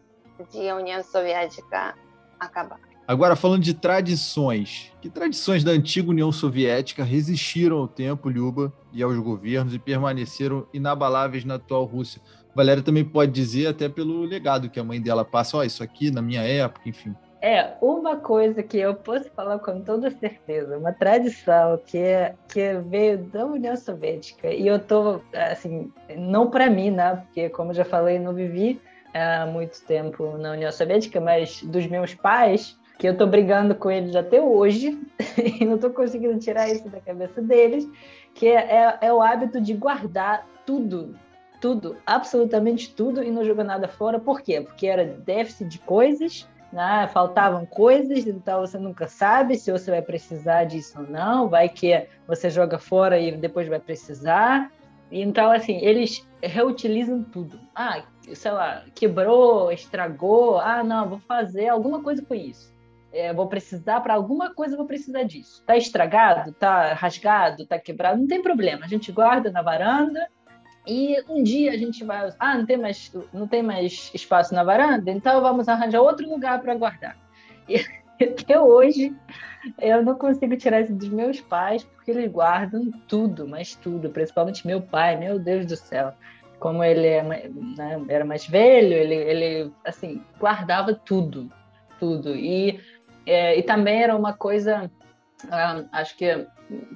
de a União Soviética acabar. Agora, falando de tradições, que tradições da antiga União Soviética resistiram ao tempo, Luba, e aos governos e permaneceram inabaláveis na atual Rússia? Valéria também pode dizer, até pelo legado que a mãe dela passa, ó, oh, isso aqui na minha época, enfim. É, uma coisa que eu posso falar com toda certeza, uma tradição que, é, que veio da União Soviética, e eu tô, assim, não para mim, né, porque como eu já falei, não vivi há muito tempo na União Soviética, mas dos meus pais, que eu tô brigando com eles até hoje e não tô conseguindo tirar isso da cabeça deles, que é, é, é, o hábito de guardar tudo, tudo, absolutamente tudo e não jogar nada fora. Por quê? Porque era déficit de coisas, né? faltavam coisas, então você nunca sabe se você vai precisar disso ou não, vai que você joga fora e depois vai precisar. Então, assim, eles reutilizam tudo. Ah, sei lá, quebrou, estragou, ah, não, vou fazer alguma coisa com isso é, vou precisar para alguma coisa, vou precisar disso. Tá estragado, tá rasgado, tá quebrado, não tem problema. A gente guarda na varanda e um dia a gente vai, ah, não tem mais, não tem mais espaço na varanda, então vamos arranjar outro lugar para guardar. E até hoje eu não consigo tirar isso dos meus pais porque eles guardam tudo, mas tudo, principalmente meu pai, meu Deus do céu como ele é, né, era mais velho, ele, ele assim guardava tudo, tudo. E é, e também era uma coisa, ah, acho que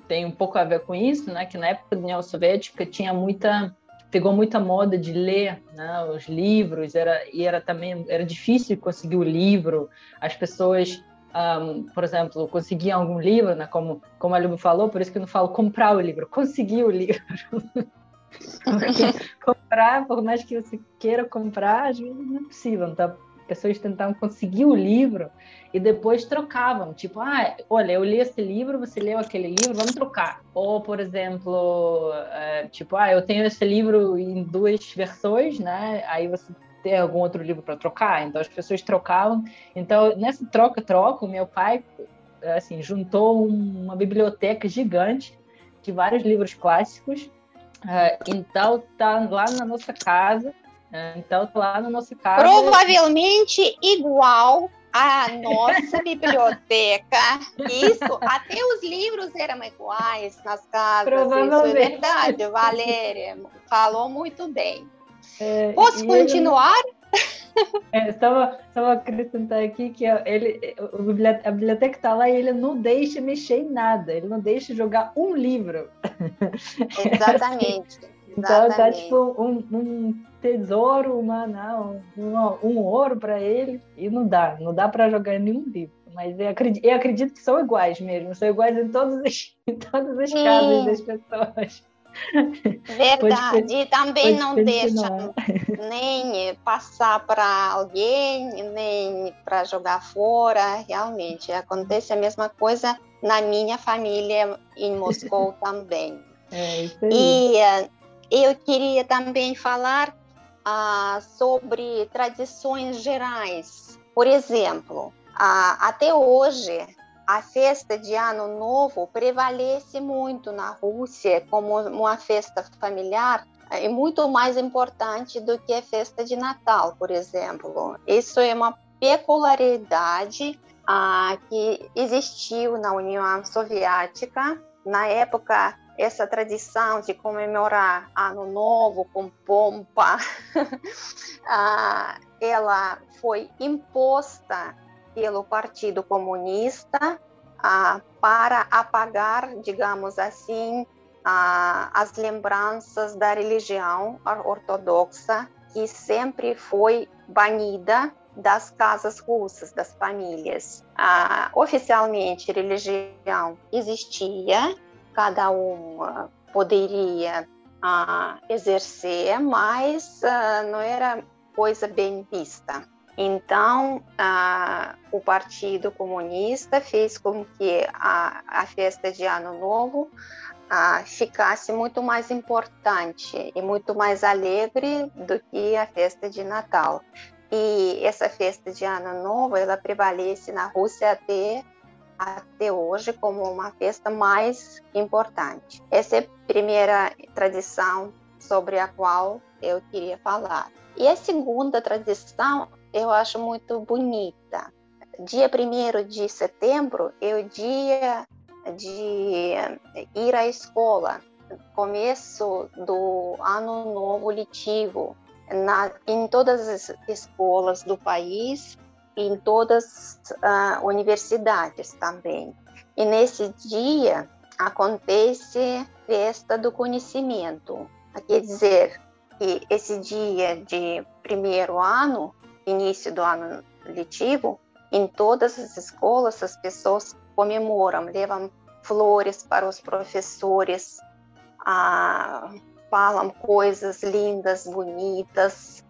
tem um pouco a ver com isso, né? Que na época da União Soviética tinha muita pegou muita moda de ler né, os livros era e era também era difícil conseguir o livro as pessoas um, ah, por exemplo conseguiam algum livro né, como como a Luba falou por isso que eu não falo comprar o livro conseguir o livro comprar por mais que você queira comprar às vezes não é possível não está pessoas tentavam conseguir o livro e depois trocavam. Tipo, ah, olha, eu li esse livro, você leu aquele livro, vamos trocar. Ou, por exemplo, é, tipo, ah, eu tenho esse livro em duas versões, né? Aí você tem algum outro livro para trocar. Então as pessoas trocavam. Então nessa troca-troca, o meu pai assim juntou uma biblioteca gigante de vários livros clássicos. Uh, então tá lá na nossa casa. Uh, então tá lá na nossa casa. Provavelmente igual à nossa biblioteca. Isso, até os livros eram iguais nas casas. Isso é verdade, Valéria. Falou muito bem. É, Posso continuar? É, estava, estava acrescentando aqui que ele, a biblioteca está lá e ele não deixa mexer em nada, ele não deixa jogar um livro. Exatamente. Então tá tipo um, um tesouro, uma, não, um, um ouro para ele e não dá, não dá para jogar nenhum livro. Mas eu acredito, eu acredito que são iguais mesmo, são iguais em todos os, em todos os casos das pessoas. Verdade, e também não deixa nem passar para alguém, nem para jogar fora, realmente. Acontece a mesma coisa na minha família em Moscou também. É, e eu queria também falar uh, sobre tradições gerais. Por exemplo, uh, até hoje, a festa de Ano Novo prevalece muito na Rússia como uma festa familiar é muito mais importante do que a festa de Natal, por exemplo. Isso é uma peculiaridade ah, que existiu na União Soviética. Na época, essa tradição de comemorar Ano Novo com pompa, ela foi imposta pelo Partido Comunista para apagar, digamos assim, as lembranças da religião ortodoxa que sempre foi banida das casas russas, das famílias. Ah, oficialmente, religião existia, cada um poderia ah, exercer, mas ah, não era coisa bem vista. Então, a, o Partido Comunista fez com que a, a festa de Ano Novo a, ficasse muito mais importante e muito mais alegre do que a festa de Natal. E essa festa de Ano Novo, ela prevalece na Rússia até até hoje como uma festa mais importante. Essa é a primeira tradição sobre a qual eu queria falar. E a segunda tradição eu acho muito bonita. Dia 1 de setembro é o dia de ir à escola, começo do ano novo letivo, na, em todas as escolas do país, em todas as uh, universidades também. E nesse dia acontece festa do conhecimento. Quer dizer, que esse dia de primeiro ano início do ano letivo, em todas as escolas as pessoas comemoram, levam flores para os professores, ah, falam coisas lindas, bonitas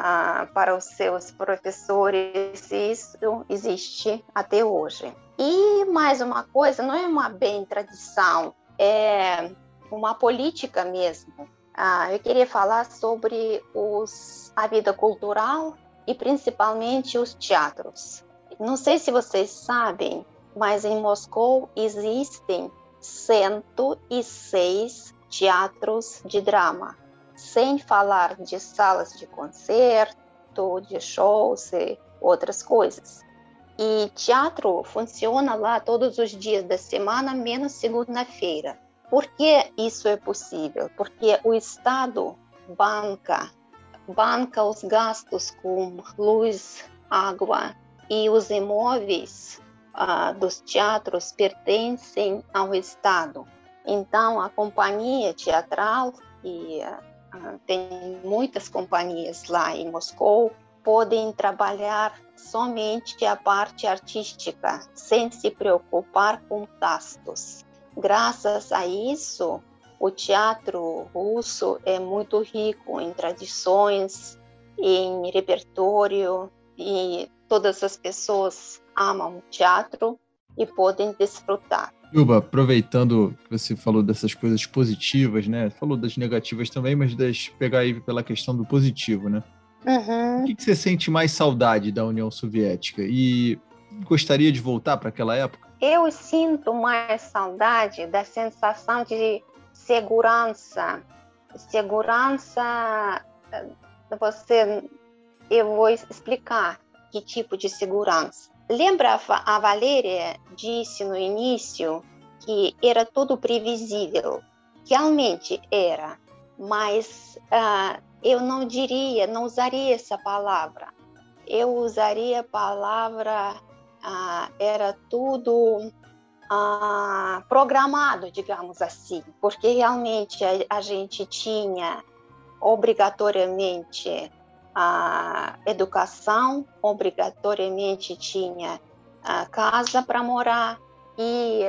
ah, para os seus professores. Isso existe até hoje. E mais uma coisa, não é uma bem tradição, é uma política mesmo. Ah, eu queria falar sobre os, a vida cultural e principalmente os teatros. Não sei se vocês sabem, mas em Moscou existem 106 teatros de drama, sem falar de salas de concerto, de shows e outras coisas. E teatro funciona lá todos os dias da semana, menos segunda-feira. Por que isso é possível? Porque o Estado banca banca os gastos com luz, água e os imóveis ah, dos teatros pertencem ao Estado. Então, a companhia teatral, e ah, tem muitas companhias lá em Moscou, podem trabalhar somente a parte artística, sem se preocupar com gastos. Graças a isso, o teatro russo é muito rico em tradições, em repertório e todas as pessoas amam teatro e podem desfrutar. Yuba, aproveitando que você falou dessas coisas positivas, né? Falou das negativas também, mas deixa pegar aí pela questão do positivo, né? Uhum. O que, que você sente mais saudade da União Soviética e gostaria de voltar para aquela época? Eu sinto mais saudade da sensação de segurança. Segurança, você, eu vou explicar que tipo de segurança. Lembra a Valéria disse no início que era tudo previsível. Realmente era, mas uh, eu não diria, não usaria essa palavra. Eu usaria a palavra uh, era tudo uh, programado, digamos assim, porque realmente a, a gente tinha obrigatoriamente a educação, obrigatoriamente tinha a casa para morar e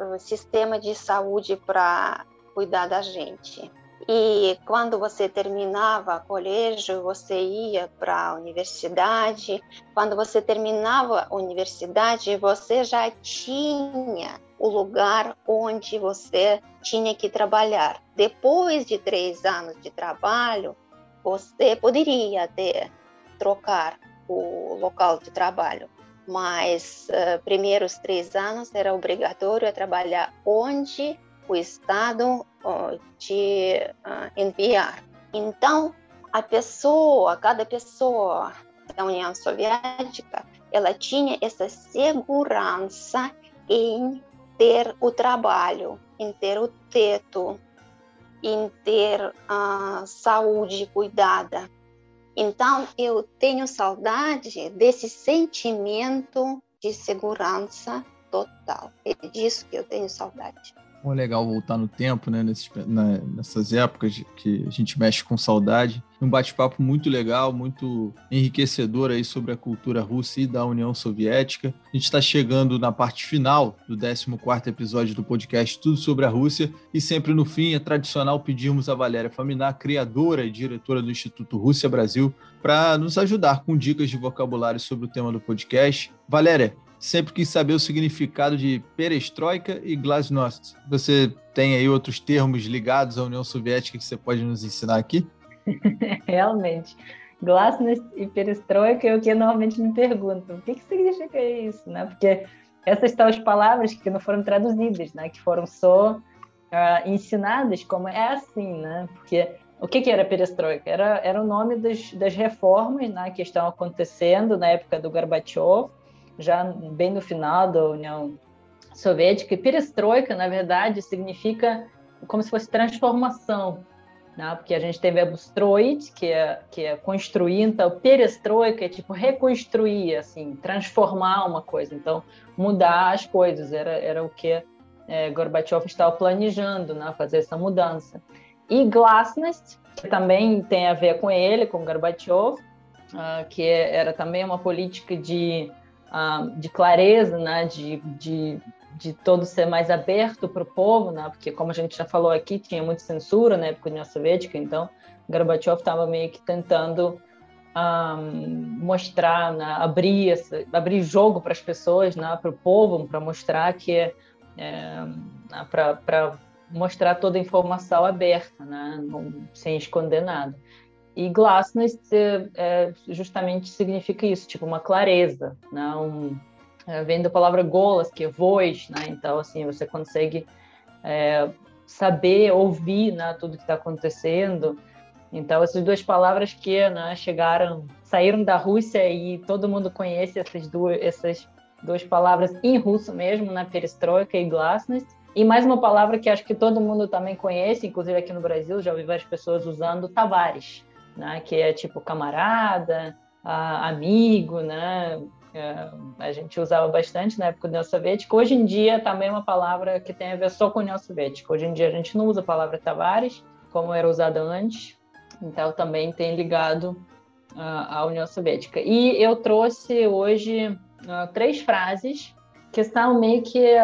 o sistema de saúde para cuidar da gente. E quando você terminava o colégio, você ia para a universidade. Quando você terminava a universidade, você já tinha o lugar onde você tinha que trabalhar. Depois de três anos de trabalho, você poderia até trocar o local de trabalho, mas uh, primeiros três anos era obrigatório trabalhar onde o Estado uh, te uh, enviar. Então, a pessoa, cada pessoa da União Soviética, ela tinha essa segurança em ter o trabalho, em ter o teto, em ter a saúde cuidada. Então, eu tenho saudade desse sentimento de segurança total. É disso que eu tenho saudade. É legal voltar no tempo, né? Nesses, na, nessas épocas que a gente mexe com saudade. Um bate-papo muito legal, muito enriquecedor aí sobre a cultura russa e da União Soviética. A gente está chegando na parte final do 14 episódio do podcast Tudo sobre a Rússia. E sempre no fim, é tradicional pedirmos a Valéria Faminar, criadora e diretora do Instituto Rússia Brasil, para nos ajudar com dicas de vocabulário sobre o tema do podcast. Valéria, sempre quis saber o significado de perestroika e glasnost. Você tem aí outros termos ligados à União Soviética que você pode nos ensinar aqui? Realmente. Glasnost e perestroika é o que normalmente me perguntam. O que, que significa isso? Né? Porque essas são as palavras que não foram traduzidas, né? que foram só uh, ensinadas como é assim, né? Porque o que, que era perestroika? Era, era o nome das, das reformas né, que estão acontecendo na época do Gorbachev, já bem no final da União Soviética. E perestroika, na verdade, significa como se fosse transformação, né? porque a gente tem verbo stroit, que é, que é construir, então perestroika é tipo reconstruir, assim, transformar uma coisa, então mudar as coisas, era, era o que é, Gorbachev estava planejando, né? fazer essa mudança. E glasnost, que também tem a ver com ele, com Gorbachev, uh, que era também uma política de uh, de clareza, né, de, de, de todo ser mais aberto para o povo, né, porque como a gente já falou aqui, tinha muita censura na época da União Soviética, então Gorbachev estava meio que tentando um, mostrar, né, abrir, essa, abrir jogo para as pessoas, né, para o povo, para mostrar que é, é para mostrar toda a informação aberta, né, não, sem esconder nada. E glasnost é, justamente significa isso, tipo uma clareza, né? Um, é, vem da palavra golas, que é voz, né? Então, assim, você consegue é, saber, ouvir né, tudo que está acontecendo. Então, essas duas palavras que né, chegaram, saíram da Rússia e todo mundo conhece essas duas, essas duas palavras em russo mesmo, né? Perestroika e glasnost. E mais uma palavra que acho que todo mundo também conhece, inclusive aqui no Brasil, já ouvi várias pessoas usando, Tavares né? Que é tipo camarada, amigo, né? É, a gente usava bastante na época da União Soviética. Hoje em dia também é uma palavra que tem a ver só com a União Soviética. Hoje em dia a gente não usa a palavra Tavares, como era usada antes. Então também tem ligado à União Soviética. E eu trouxe hoje uh, três frases que são meio que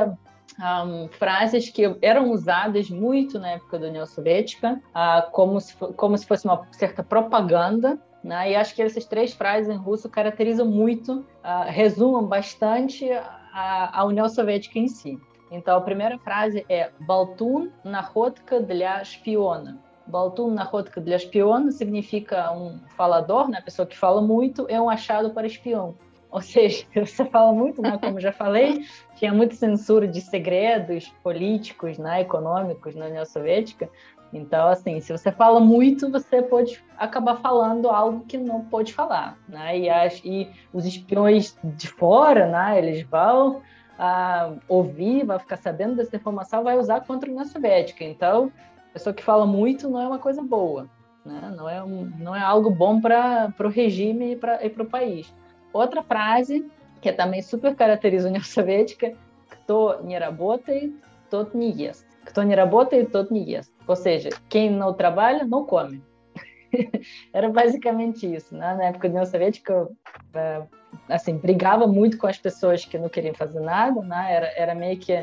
um, frases que eram usadas muito na época da União Soviética, uh, como, se, como se fosse uma certa propaganda Né? E acho que essas três frases em russo caracterizam muito, uh, resumam bastante a, a União Soviética em si. Então, a primeira frase é Baltun nahodka для шпиона. Baltun nahodka для шпиона significa um falador, né? pessoa que fala muito, é um achado para espião. Ou seja, você fala muito, né? como já falei, tinha muita censura de segredos políticos, né? econômicos na União Soviética. Então, assim, se você fala muito, você pode acabar falando algo que não pode falar, né? E, as, e os espiões de fora, né? Eles vão a ouvir, vai ficar sabendo dessa informação, vai usar contra a União Soviética. Então, pessoa que fala muito não é uma coisa boa, né? não, é um, não é algo bom para o regime e para o país. Outra frase, que também super caracteriza a União Soviética, кто не работает, тот не ест. Кто не работает, тот не ест. Ou seja, quem não trabalha, não come. Era basicamente isso. Né? Na época da União Soviética, é, assim, brigava muito com as pessoas que não queriam fazer nada, né? Era, era meio que,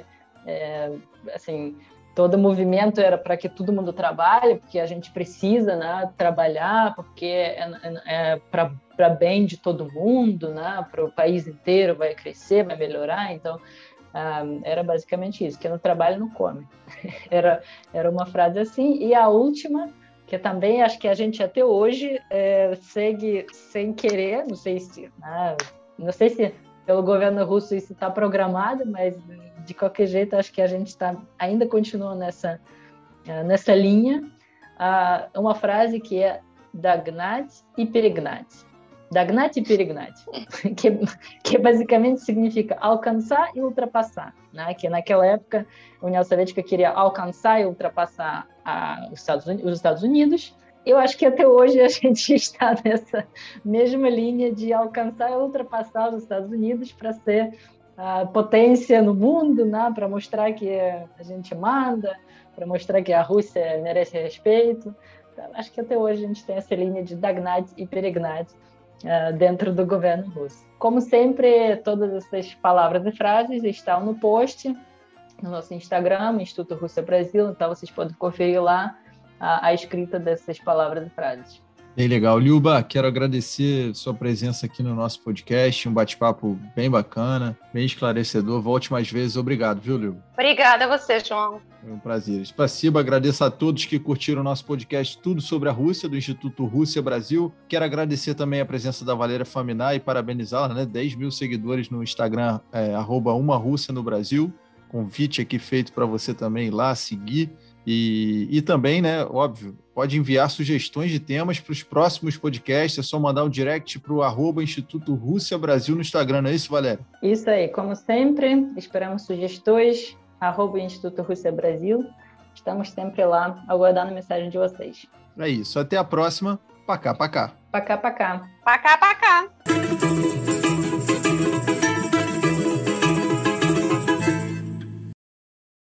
é, assim, todo movimento era para que todo mundo trabalhe, porque a gente precisa, né, trabalhar, porque é, é, é para bem de todo mundo, né, para o país inteiro vai crescer, vai melhorar, então um, era basicamente isso, que no trabalho não come. era, era uma frase assim, e a última que também acho que a gente até hoje é, segue sem querer, não sei se, né, não sei se pelo governo russo isso está programado, mas de qualquer jeito acho que a gente está ainda continua nessa é, nessa linha. Ah, uma frase que é dagnat e perignat. Dagnat e perignat, que, que basicamente significa alcançar e ultrapassar, né? Que naquela época a União Soviética queria alcançar e ultrapassar a, os, Estados Unidos, os Estados Unidos. Eu acho que até hoje a gente está nessa mesma linha de alcançar e ultrapassar os Estados Unidos para ser potência no mundo, né? Para mostrar que a gente manda, para mostrar que a Rússia merece respeito. Então, acho que até hoje a gente tem essa linha de Dagnat e Perignat uh, dentro do governo russo. Como sempre, todas essas palavras e frases estão no post no nosso Instagram, Instituto Rússia Brasil, então vocês podem conferir lá a, a escrita dessas palavras e frases. Bem legal. Liuba, quero agradecer sua presença aqui no nosso podcast, um bate-papo bem bacana, bem esclarecedor. Volte mais vezes. Obrigado, viu, Liuba? Obrigada a você, João. Foi um prazer. Spasiba, agradeço a todos que curtiram o nosso podcast Tudo sobre a Rússia, do Instituto Rússia Brasil. Quero agradecer também a presença da Valéria Faminar e parabenizá-la, né? 10 mil seguidores no Instagram, é, arroba uma Rússia no Brasil. Convite aqui feito para você também ir lá seguir. E, e também, né, óbvio, pode enviar sugestões de temas para os próximos podcasts. É só mandar um direct para o arroba Instituto Rússia Brasil no Instagram, não é isso, Valéria? Isso aí, como sempre, esperamos sugestões, arroba Instituto Rússia Brasil. Estamos sempre lá aguardando a mensagem de vocês. É isso, até a próxima. Pacá, pacá. Pacá, pacá. Pacá, pacá.